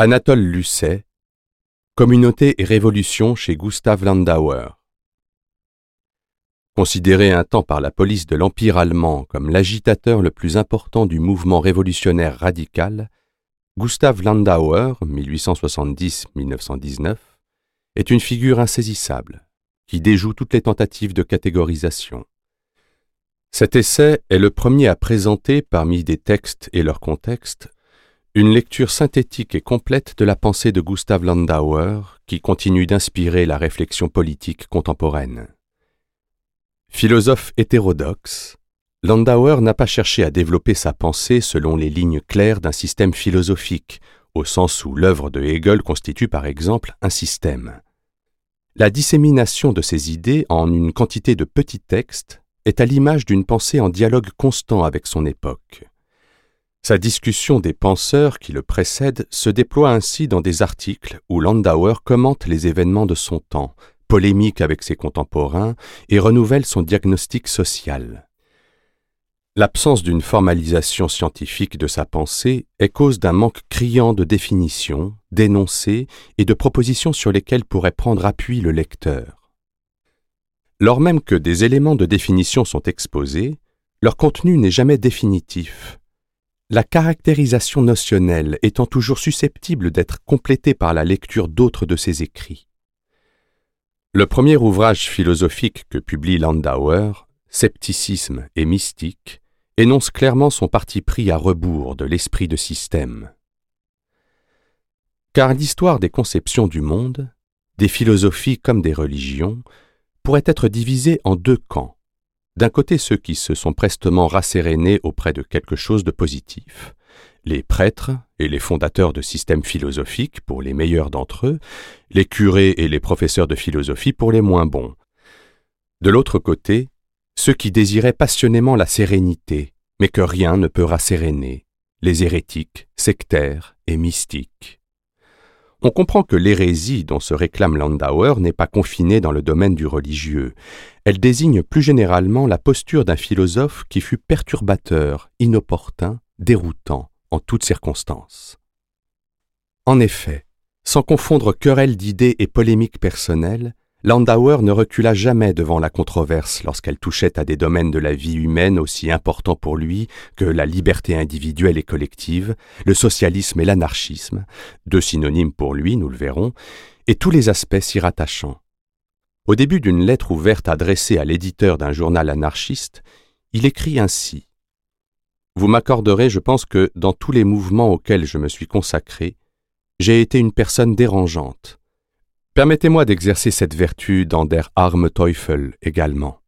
Anatole Lucet, Communauté et révolution chez Gustav Landauer. Considéré un temps par la police de l'Empire allemand comme l'agitateur le plus important du mouvement révolutionnaire radical, Gustav Landauer, 1870-1919, est une figure insaisissable, qui déjoue toutes les tentatives de catégorisation. Cet essai est le premier à présenter, parmi des textes et leur contexte, une lecture synthétique et complète de la pensée de Gustav Landauer qui continue d'inspirer la réflexion politique contemporaine. Philosophe hétérodoxe, Landauer n'a pas cherché à développer sa pensée selon les lignes claires d'un système philosophique, au sens où l'œuvre de Hegel constitue par exemple un système. La dissémination de ses idées en une quantité de petits textes est à l'image d'une pensée en dialogue constant avec son époque. Sa discussion des penseurs qui le précèdent se déploie ainsi dans des articles où Landauer commente les événements de son temps, polémique avec ses contemporains et renouvelle son diagnostic social. L'absence d'une formalisation scientifique de sa pensée est cause d'un manque criant de définitions, d'énoncés et de propositions sur lesquelles pourrait prendre appui le lecteur. Lors même que des éléments de définition sont exposés, leur contenu n'est jamais définitif, la caractérisation notionnelle étant toujours susceptible d'être complétée par la lecture d'autres de ses écrits. Le premier ouvrage philosophique que publie Landauer, Scepticisme et mystique, énonce clairement son parti pris à rebours de l'esprit de système. Car l'histoire des conceptions du monde, des philosophies comme des religions, pourrait être divisée en deux camps d'un côté ceux qui se sont prestement rassérénés auprès de quelque chose de positif, les prêtres et les fondateurs de systèmes philosophiques pour les meilleurs d'entre eux, les curés et les professeurs de philosophie pour les moins bons. De l'autre côté, ceux qui désiraient passionnément la sérénité, mais que rien ne peut rasséréner, les hérétiques, sectaires et mystiques on comprend que l'hérésie dont se réclame Landauer n'est pas confinée dans le domaine du religieux. Elle désigne plus généralement la posture d'un philosophe qui fut perturbateur, inopportun, déroutant en toutes circonstances. En effet, sans confondre querelle d'idées et polémiques personnelles, Landauer ne recula jamais devant la controverse lorsqu'elle touchait à des domaines de la vie humaine aussi importants pour lui que la liberté individuelle et collective, le socialisme et l'anarchisme, deux synonymes pour lui, nous le verrons, et tous les aspects s'y rattachant. Au début d'une lettre ouverte adressée à l'éditeur d'un journal anarchiste, il écrit ainsi Vous m'accorderez, je pense que, dans tous les mouvements auxquels je me suis consacré, j'ai été une personne dérangeante Permettez-moi d'exercer cette vertu dans Der arme Teufel également.